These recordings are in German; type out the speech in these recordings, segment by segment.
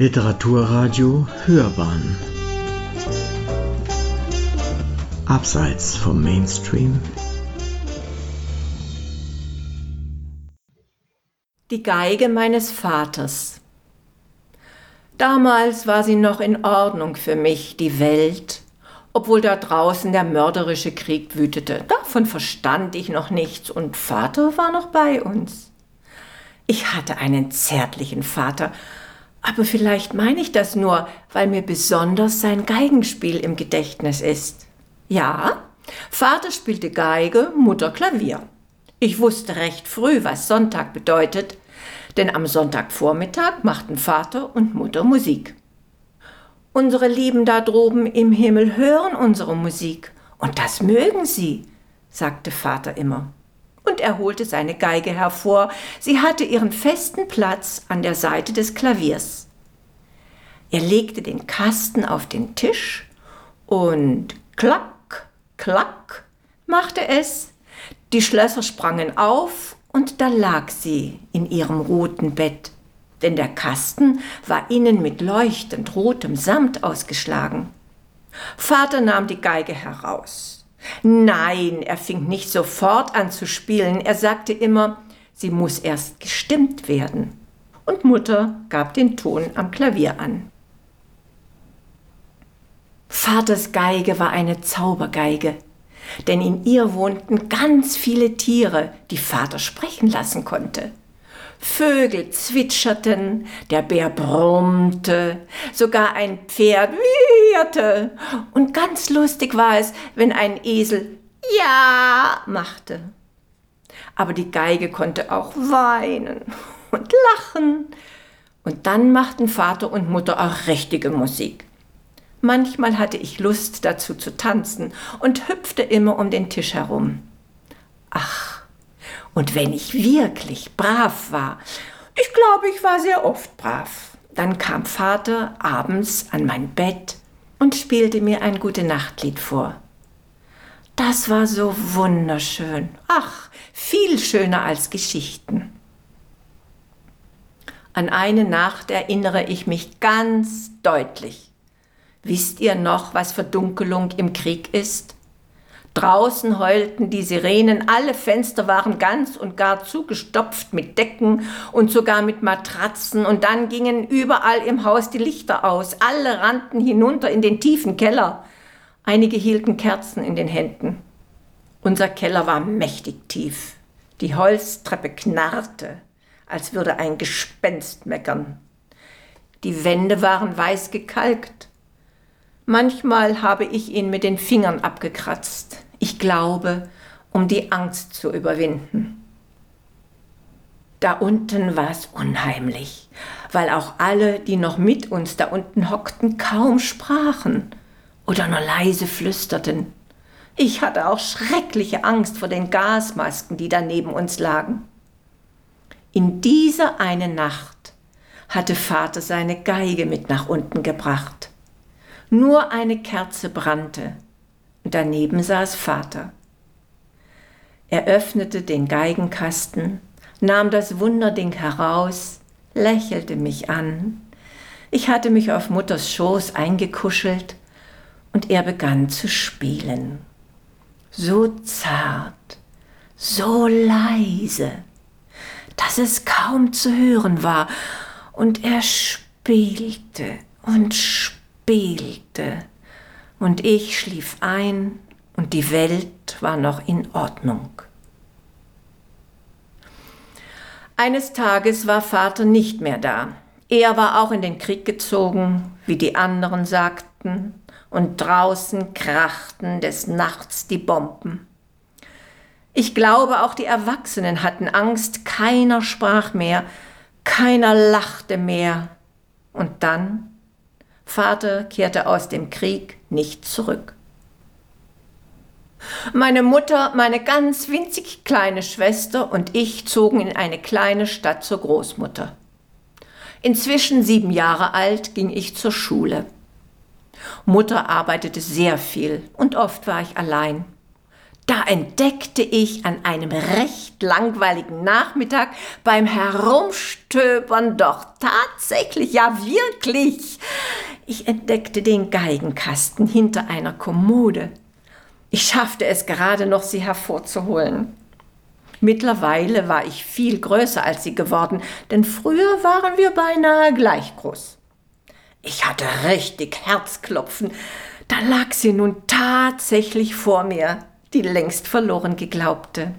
Literaturradio Hörbahn Abseits vom Mainstream Die Geige meines Vaters Damals war sie noch in Ordnung für mich, die Welt, obwohl da draußen der mörderische Krieg wütete. Davon verstand ich noch nichts und Vater war noch bei uns. Ich hatte einen zärtlichen Vater, aber vielleicht meine ich das nur, weil mir besonders sein Geigenspiel im Gedächtnis ist. Ja, Vater spielte Geige, Mutter Klavier. Ich wusste recht früh, was Sonntag bedeutet, denn am Sonntagvormittag machten Vater und Mutter Musik. Unsere Lieben da droben im Himmel hören unsere Musik, und das mögen sie, sagte Vater immer und er holte seine Geige hervor. Sie hatte ihren festen Platz an der Seite des Klaviers. Er legte den Kasten auf den Tisch und klack, klack machte es. Die Schlösser sprangen auf und da lag sie in ihrem roten Bett, denn der Kasten war innen mit leuchtend rotem Samt ausgeschlagen. Vater nahm die Geige heraus Nein, er fing nicht sofort an zu spielen. Er sagte immer, sie muss erst gestimmt werden. Und Mutter gab den Ton am Klavier an. Vaters Geige war eine Zaubergeige, denn in ihr wohnten ganz viele Tiere, die Vater sprechen lassen konnte. Vögel zwitscherten, der Bär brummte, sogar ein Pferd wieherte. Und ganz lustig war es, wenn ein Esel Ja machte. Aber die Geige konnte auch weinen und lachen. Und dann machten Vater und Mutter auch richtige Musik. Manchmal hatte ich Lust dazu zu tanzen und hüpfte immer um den Tisch herum. Ach, und wenn ich wirklich brav war, ich glaube, ich war sehr oft brav, dann kam Vater abends an mein Bett und spielte mir ein gute Nachtlied vor. Das war so wunderschön. Ach, viel schöner als Geschichten. An eine Nacht erinnere ich mich ganz deutlich. Wisst ihr noch, was Verdunkelung im Krieg ist? Draußen heulten die Sirenen, alle Fenster waren ganz und gar zugestopft mit Decken und sogar mit Matratzen, und dann gingen überall im Haus die Lichter aus, alle rannten hinunter in den tiefen Keller. Einige hielten Kerzen in den Händen. Unser Keller war mächtig tief. Die Holztreppe knarrte, als würde ein Gespenst meckern. Die Wände waren weiß gekalkt. Manchmal habe ich ihn mit den Fingern abgekratzt. Ich glaube, um die Angst zu überwinden. Da unten war es unheimlich, weil auch alle, die noch mit uns da unten hockten, kaum sprachen oder nur leise flüsterten. Ich hatte auch schreckliche Angst vor den Gasmasken, die da neben uns lagen. In dieser eine Nacht hatte Vater seine Geige mit nach unten gebracht. Nur eine Kerze brannte, Daneben saß Vater. Er öffnete den Geigenkasten, nahm das Wunderding heraus, lächelte mich an. Ich hatte mich auf Mutters Schoß eingekuschelt und er begann zu spielen. So zart, so leise, dass es kaum zu hören war, und er spielte und spielte und ich schlief ein und die Welt war noch in Ordnung. Eines Tages war Vater nicht mehr da. Er war auch in den Krieg gezogen, wie die anderen sagten, und draußen krachten des Nachts die Bomben. Ich glaube, auch die Erwachsenen hatten Angst, keiner sprach mehr, keiner lachte mehr. Und dann Vater kehrte aus dem Krieg nicht zurück. Meine Mutter, meine ganz winzig kleine Schwester und ich zogen in eine kleine Stadt zur Großmutter. Inzwischen sieben Jahre alt ging ich zur Schule. Mutter arbeitete sehr viel und oft war ich allein. Da entdeckte ich an einem recht langweiligen Nachmittag beim Herumstöbern doch tatsächlich, ja wirklich. Ich entdeckte den Geigenkasten hinter einer Kommode. Ich schaffte es gerade noch, sie hervorzuholen. Mittlerweile war ich viel größer als sie geworden, denn früher waren wir beinahe gleich groß. Ich hatte richtig Herzklopfen. Da lag sie nun tatsächlich vor mir, die längst verloren geglaubte.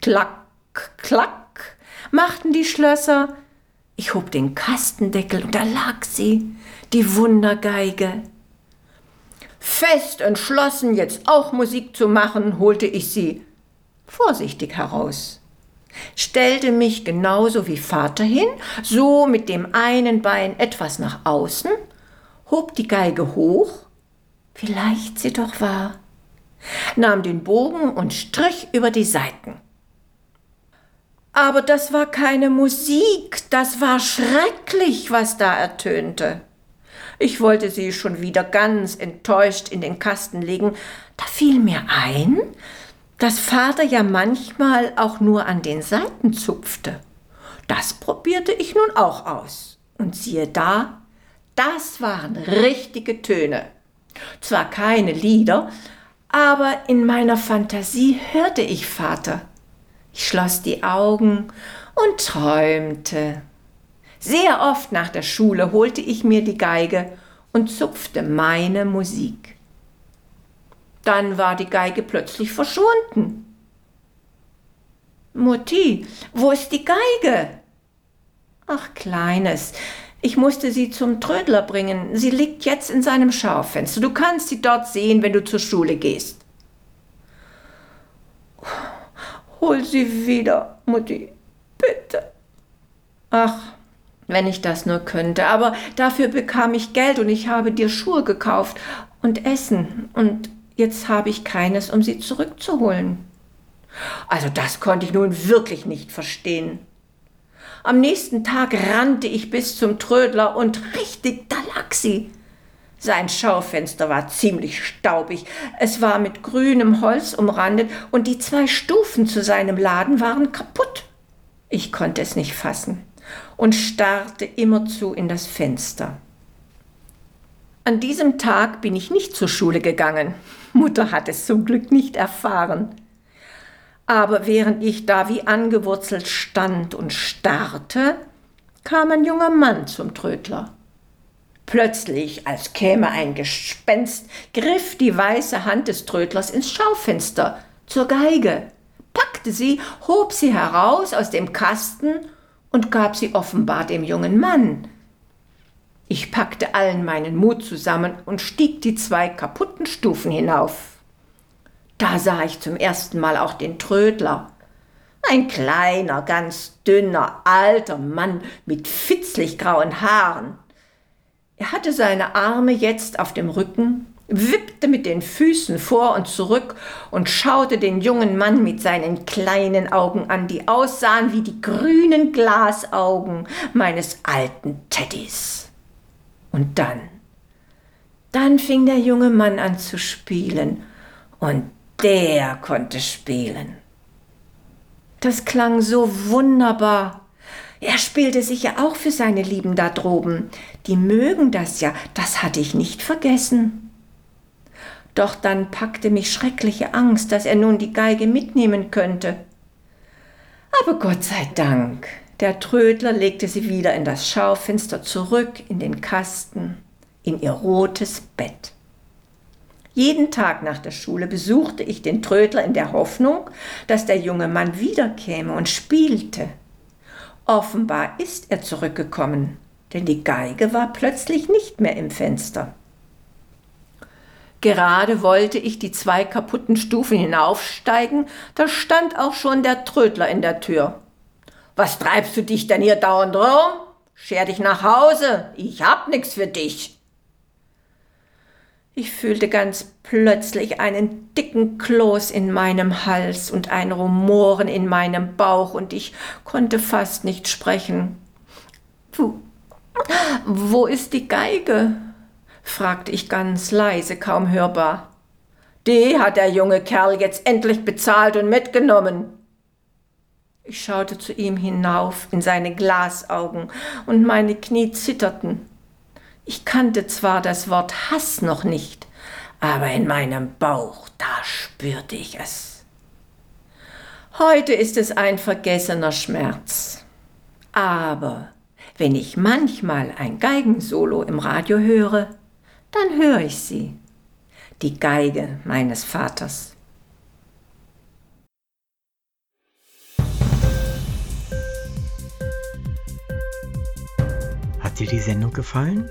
Klack, klack, machten die Schlösser. Ich hob den Kastendeckel und da lag sie, die Wundergeige. Fest entschlossen, jetzt auch Musik zu machen, holte ich sie vorsichtig heraus, stellte mich genauso wie Vater hin, so mit dem einen Bein etwas nach außen, hob die Geige hoch, wie leicht sie doch war, nahm den Bogen und strich über die Saiten. Aber das war keine Musik, das war schrecklich, was da ertönte. Ich wollte sie schon wieder ganz enttäuscht in den Kasten legen. Da fiel mir ein, dass Vater ja manchmal auch nur an den Seiten zupfte. Das probierte ich nun auch aus. Und siehe da, das waren richtige Töne. Zwar keine Lieder, aber in meiner Fantasie hörte ich Vater. Ich schloss die Augen und träumte. Sehr oft nach der Schule holte ich mir die Geige und zupfte meine Musik. Dann war die Geige plötzlich verschwunden. Mutti, wo ist die Geige? Ach, Kleines, ich musste sie zum Trödler bringen. Sie liegt jetzt in seinem Schaufenster. Du kannst sie dort sehen, wenn du zur Schule gehst. Hol sie wieder, Mutti, bitte. Ach, wenn ich das nur könnte. Aber dafür bekam ich Geld und ich habe dir Schuhe gekauft und Essen und jetzt habe ich keines, um sie zurückzuholen. Also das konnte ich nun wirklich nicht verstehen. Am nächsten Tag rannte ich bis zum Trödler und richtig, da lag sie. Sein Schaufenster war ziemlich staubig, es war mit grünem Holz umrandet und die zwei Stufen zu seinem Laden waren kaputt. Ich konnte es nicht fassen und starrte immerzu in das Fenster. An diesem Tag bin ich nicht zur Schule gegangen. Mutter hat es zum Glück nicht erfahren. Aber während ich da wie angewurzelt stand und starrte, kam ein junger Mann zum Trödler. Plötzlich, als käme ein Gespenst, griff die weiße Hand des Trödlers ins Schaufenster zur Geige, packte sie, hob sie heraus aus dem Kasten und gab sie offenbar dem jungen Mann. Ich packte allen meinen Mut zusammen und stieg die zwei kaputten Stufen hinauf. Da sah ich zum ersten Mal auch den Trödler. Ein kleiner, ganz dünner, alter Mann mit fitzlig grauen Haaren. Er hatte seine Arme jetzt auf dem Rücken wippte mit den Füßen vor und zurück und schaute den jungen Mann mit seinen kleinen Augen an, die aussahen wie die grünen Glasaugen meines alten Teddys. Und dann, dann fing der junge Mann an zu spielen, und der konnte spielen. Das klang so wunderbar. Er spielte sicher auch für seine Lieben da droben. Die mögen das ja, das hatte ich nicht vergessen. Doch dann packte mich schreckliche Angst, dass er nun die Geige mitnehmen könnte. Aber Gott sei Dank, der Trödler legte sie wieder in das Schaufenster zurück, in den Kasten, in ihr rotes Bett. Jeden Tag nach der Schule besuchte ich den Trödler in der Hoffnung, dass der junge Mann wiederkäme und spielte. Offenbar ist er zurückgekommen, denn die Geige war plötzlich nicht mehr im Fenster. Gerade wollte ich die zwei kaputten Stufen hinaufsteigen, da stand auch schon der Trödler in der Tür. Was treibst du dich denn hier dauernd rum? Scher dich nach Hause, ich hab nix für dich. Ich fühlte ganz plötzlich einen dicken Kloß in meinem Hals und ein Rumoren in meinem Bauch, und ich konnte fast nicht sprechen. Wo, wo ist die Geige? fragte ich ganz leise, kaum hörbar. Die hat der junge Kerl jetzt endlich bezahlt und mitgenommen. Ich schaute zu ihm hinauf in seine Glasaugen und meine Knie zitterten. Ich kannte zwar das Wort Hass noch nicht, aber in meinem Bauch, da spürte ich es. Heute ist es ein vergessener Schmerz. Aber wenn ich manchmal ein Geigensolo im Radio höre, dann höre ich sie, die Geige meines Vaters. Hat dir die Sendung gefallen?